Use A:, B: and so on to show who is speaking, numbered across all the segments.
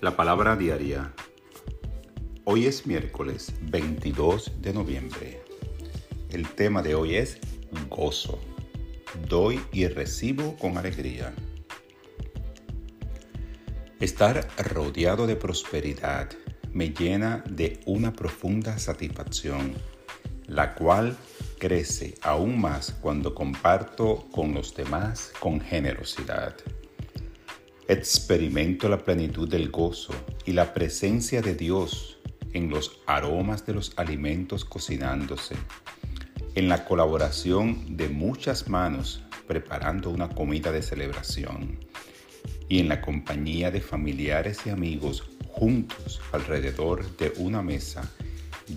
A: La palabra diaria. Hoy es miércoles 22 de noviembre. El tema de hoy es gozo. Doy y recibo con alegría. Estar rodeado de prosperidad me llena de una profunda satisfacción, la cual crece aún más cuando comparto con los demás con generosidad. Experimento la plenitud del gozo y la presencia de Dios en los aromas de los alimentos cocinándose, en la colaboración de muchas manos preparando una comida de celebración y en la compañía de familiares y amigos juntos alrededor de una mesa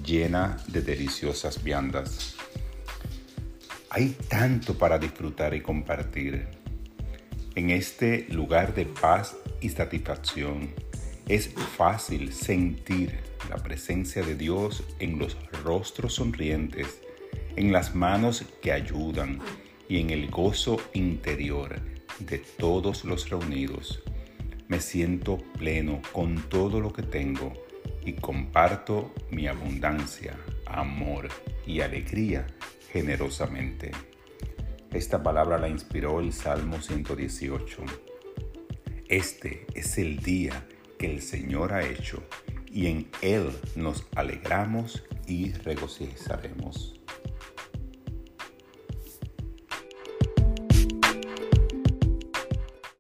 A: llena de deliciosas viandas. Hay tanto para disfrutar y compartir en este lugar de paz y satisfacción es fácil sentir la presencia de Dios en los rostros sonrientes, en las manos que ayudan y en el gozo interior de todos los reunidos. Me siento pleno con todo lo que tengo y comparto mi abundancia, amor y alegría generosamente. Esta palabra la inspiró el Salmo 118. Este es el día que el Señor ha hecho y en Él nos alegramos y regocijaremos.